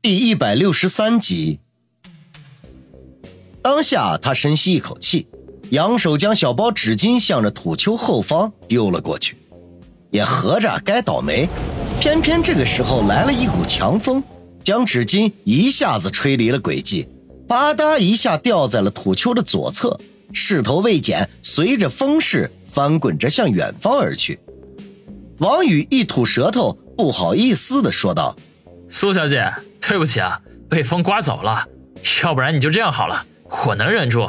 第一百六十三集。当下，他深吸一口气，扬手将小包纸巾向着土丘后方丢了过去。也合着该倒霉，偏偏这个时候来了一股强风，将纸巾一下子吹离了轨迹，吧嗒一下掉在了土丘的左侧，势头未减，随着风势翻滚着向远方而去。王宇一吐舌头，不好意思地说道：“苏小姐。”对不起啊，被风刮走了，要不然你就这样好了，我能忍住。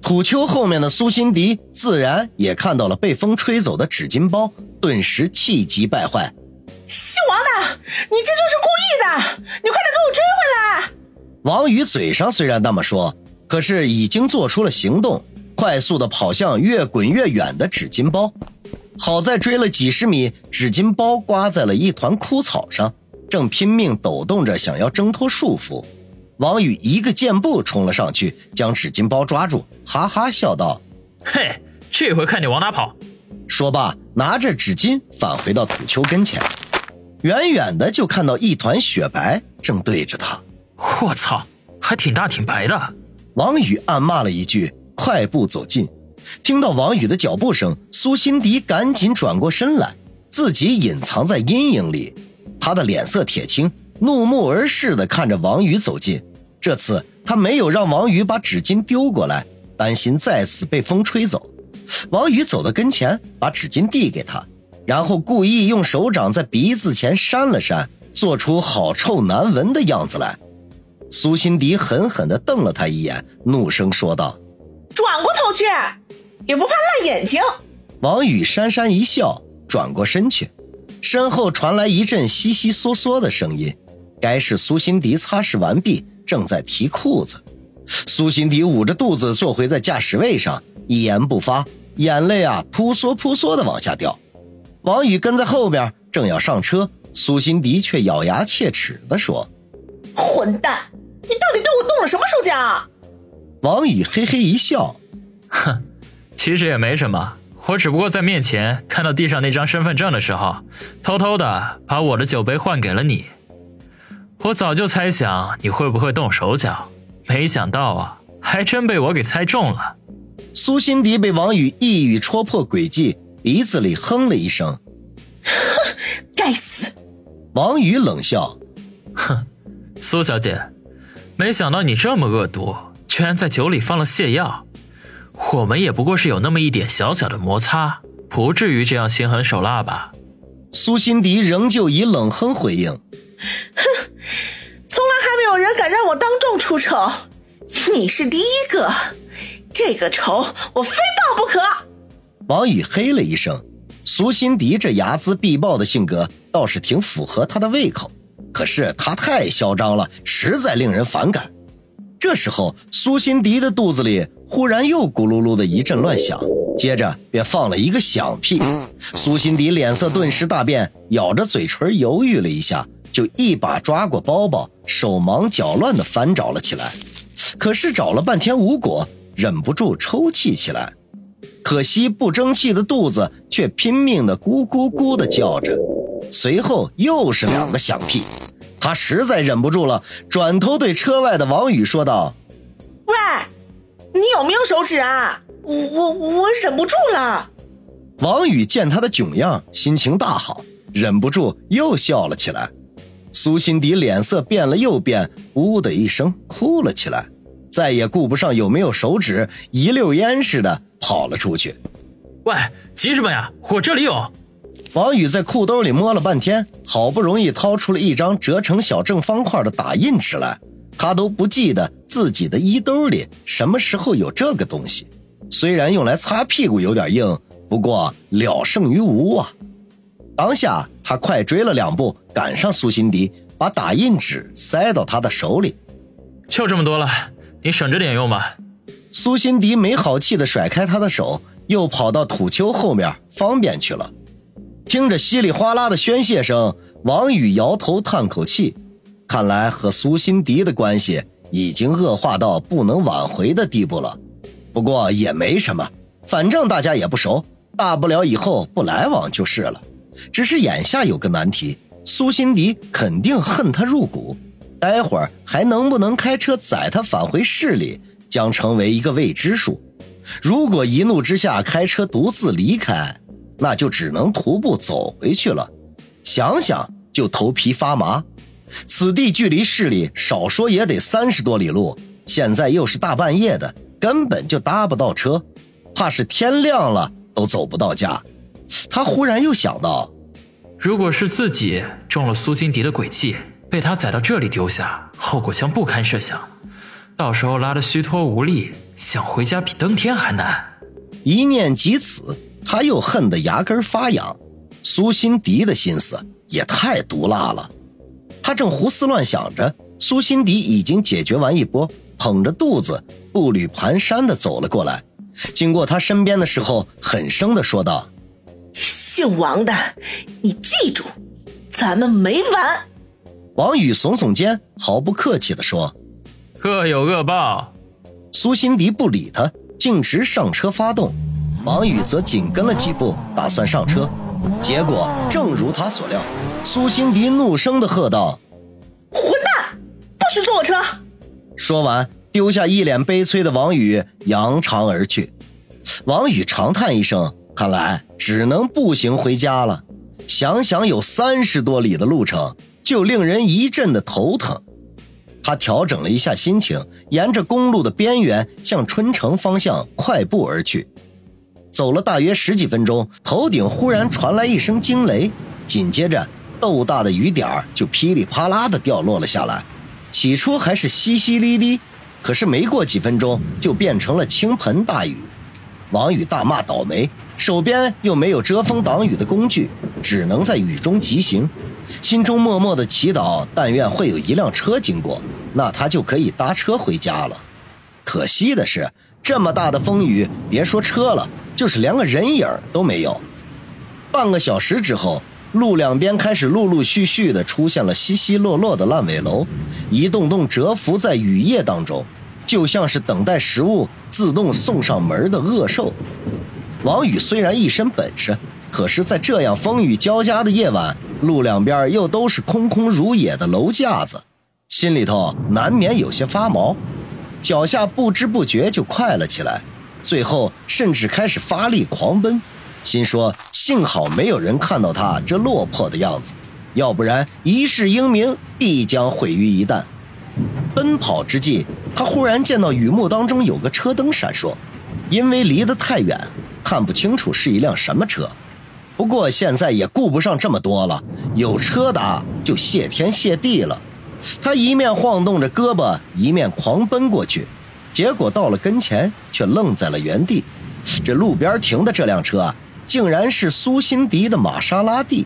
土丘后面的苏辛迪自然也看到了被风吹走的纸巾包，顿时气急败坏：“姓王的，你这就是故意的！你快点给我追回来！”王宇嘴上虽然那么说，可是已经做出了行动，快速的跑向越滚越远的纸巾包。好在追了几十米，纸巾包刮在了一团枯草上。正拼命抖动着，想要挣脱束缚，王宇一个箭步冲了上去，将纸巾包抓住，哈哈笑道：“嘿，这回看你往哪跑！”说罢，拿着纸巾返回到土丘跟前，远远的就看到一团雪白正对着他。我操，还挺大挺白的！王宇暗骂了一句，快步走近。听到王宇的脚步声，苏辛迪赶紧转过身来，自己隐藏在阴影里。他的脸色铁青，怒目而视地看着王宇走近。这次他没有让王宇把纸巾丢过来，担心再次被风吹走。王宇走到跟前，把纸巾递给他，然后故意用手掌在鼻子前扇了扇，做出好臭难闻的样子来。苏辛迪狠狠地瞪了他一眼，怒声说道：“转过头去，也不怕烂眼睛。”王宇讪讪一笑，转过身去。身后传来一阵悉悉嗦嗦的声音，该是苏辛迪擦拭完毕，正在提裤子。苏辛迪捂着肚子坐回在驾驶位上，一言不发，眼泪啊扑簌扑簌的往下掉。王宇跟在后边，正要上车，苏辛迪却咬牙切齿地说：“混蛋，你到底对我动了什么手脚？”王宇嘿嘿一笑，哼，其实也没什么。我只不过在面前看到地上那张身份证的时候，偷偷的把我的酒杯换给了你。我早就猜想你会不会动手脚，没想到啊，还真被我给猜中了。苏辛迪被王宇一语戳破诡计，鼻子里哼了一声：“哼，该死！”王宇冷笑：“哼，苏小姐，没想到你这么恶毒，居然在酒里放了泻药。”我们也不过是有那么一点小小的摩擦，不至于这样心狠手辣吧？苏辛迪仍旧以冷哼回应：“哼，从来还没有人敢让我当众出丑，你是第一个，这个仇我非报不可。”王宇嘿了一声，苏辛迪这睚眦必报的性格倒是挺符合他的胃口，可是他太嚣张了，实在令人反感。这时候，苏辛迪的肚子里。忽然又咕噜噜的一阵乱响，接着便放了一个响屁。苏辛迪脸色顿时大变，咬着嘴唇犹豫了一下，就一把抓过包包，手忙脚乱地翻找了起来。可是找了半天无果，忍不住抽泣起来。可惜不争气的肚子却拼命地咕咕咕地叫着。随后又是两个响屁，他实在忍不住了，转头对车外的王宇说道。喂你有没有手指啊？我我我忍不住了。王宇见他的囧样，心情大好，忍不住又笑了起来。苏辛迪脸色变了又变，呜的一声哭了起来，再也顾不上有没有手指，一溜烟似的跑了出去。喂，急什么呀？我这里有。王宇在裤兜里摸了半天，好不容易掏出了一张折成小正方块的打印纸来。他都不记得自己的衣兜里什么时候有这个东西，虽然用来擦屁股有点硬，不过了胜于无啊。当下他快追了两步，赶上苏辛迪，把打印纸塞到他的手里。就这么多了，你省着点用吧。苏辛迪没好气的甩开他的手，又跑到土丘后面方便去了。听着稀里哗啦的宣泄声，王宇摇头叹口气。看来和苏辛迪的关系已经恶化到不能挽回的地步了。不过也没什么，反正大家也不熟，大不了以后不来往就是了。只是眼下有个难题，苏辛迪肯定恨他入骨。待会儿还能不能开车载他返回市里，将成为一个未知数。如果一怒之下开车独自离开，那就只能徒步走回去了。想想就头皮发麻。此地距离市里少说也得三十多里路，现在又是大半夜的，根本就搭不到车，怕是天亮了都走不到家。他忽然又想到，如果是自己中了苏金迪的诡计，被他载到这里丢下，后果将不堪设想。到时候拉得虚脱无力，想回家比登天还难。一念及此，他又恨得牙根发痒。苏辛迪的心思也太毒辣了。他正胡思乱想着，苏辛迪已经解决完一波，捧着肚子步履蹒跚的走了过来。经过他身边的时候，狠声的说道：“姓王的，你记住，咱们没完。”王宇耸耸肩，毫不客气的说：“恶有恶报。”苏辛迪不理他，径直上车发动。王宇则紧跟了几步，打算上车。结果正如他所料，苏辛迪怒声的喝道：“混蛋，不许坐我车！”说完，丢下一脸悲催的王宇，扬长而去。王宇长叹一声，看来只能步行回家了。想想有三十多里的路程，就令人一阵的头疼。他调整了一下心情，沿着公路的边缘向春城方向快步而去。走了大约十几分钟，头顶忽然传来一声惊雷，紧接着豆大的雨点就噼里啪啦的掉落了下来。起初还是淅淅沥沥，可是没过几分钟就变成了倾盆大雨。王宇大骂倒霉，手边又没有遮风挡雨的工具，只能在雨中疾行，心中默默的祈祷：但愿会有一辆车经过，那他就可以搭车回家了。可惜的是，这么大的风雨，别说车了。就是连个人影都没有。半个小时之后，路两边开始陆陆续续的出现了稀稀落落的烂尾楼，一栋栋蛰伏在雨夜当中，就像是等待食物自动送上门的恶兽。王宇虽然一身本事，可是，在这样风雨交加的夜晚，路两边又都是空空如也的楼架子，心里头难免有些发毛，脚下不知不觉就快了起来。最后甚至开始发力狂奔，心说幸好没有人看到他这落魄的样子，要不然一世英名必将毁于一旦。奔跑之际，他忽然见到雨幕当中有个车灯闪烁，因为离得太远，看不清楚是一辆什么车。不过现在也顾不上这么多了，有车打就谢天谢地了。他一面晃动着胳膊，一面狂奔过去。结果到了跟前，却愣在了原地。这路边停的这辆车，竟然是苏辛迪的玛莎拉蒂。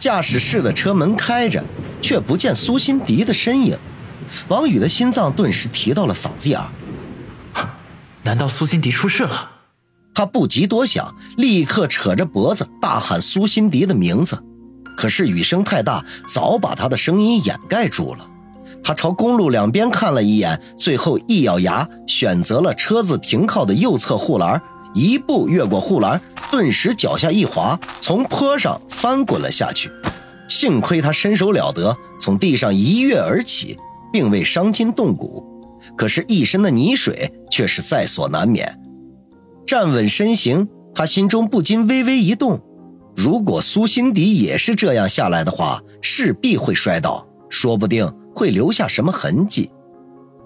驾驶室的车门开着，却不见苏辛迪的身影。王宇的心脏顿时提到了嗓子眼儿。难道苏辛迪出事了？他不及多想，立刻扯着脖子大喊苏辛迪的名字。可是雨声太大，早把他的声音掩盖住了。他朝公路两边看了一眼，最后一咬牙，选择了车子停靠的右侧护栏，一步越过护栏，顿时脚下一滑，从坡上翻滚了下去。幸亏他身手了得，从地上一跃而起，并未伤筋动骨，可是，一身的泥水却是在所难免。站稳身形，他心中不禁微微一动：如果苏辛迪也是这样下来的话，势必会摔倒，说不定。会留下什么痕迹？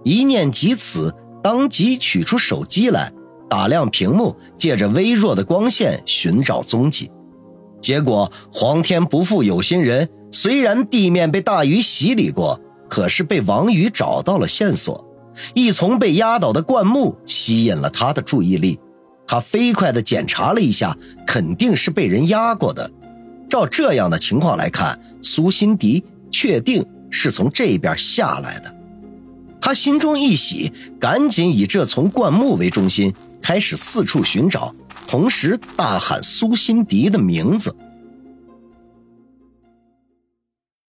一念及此，当即取出手机来，打亮屏幕，借着微弱的光线寻找踪迹。结果，皇天不负有心人，虽然地面被大雨洗礼过，可是被王宇找到了线索。一丛被压倒的灌木吸引了他的注意力，他飞快地检查了一下，肯定是被人压过的。照这样的情况来看，苏辛迪确定。是从这边下来的，他心中一喜，赶紧以这丛灌木为中心，开始四处寻找，同时大喊苏辛迪的名字。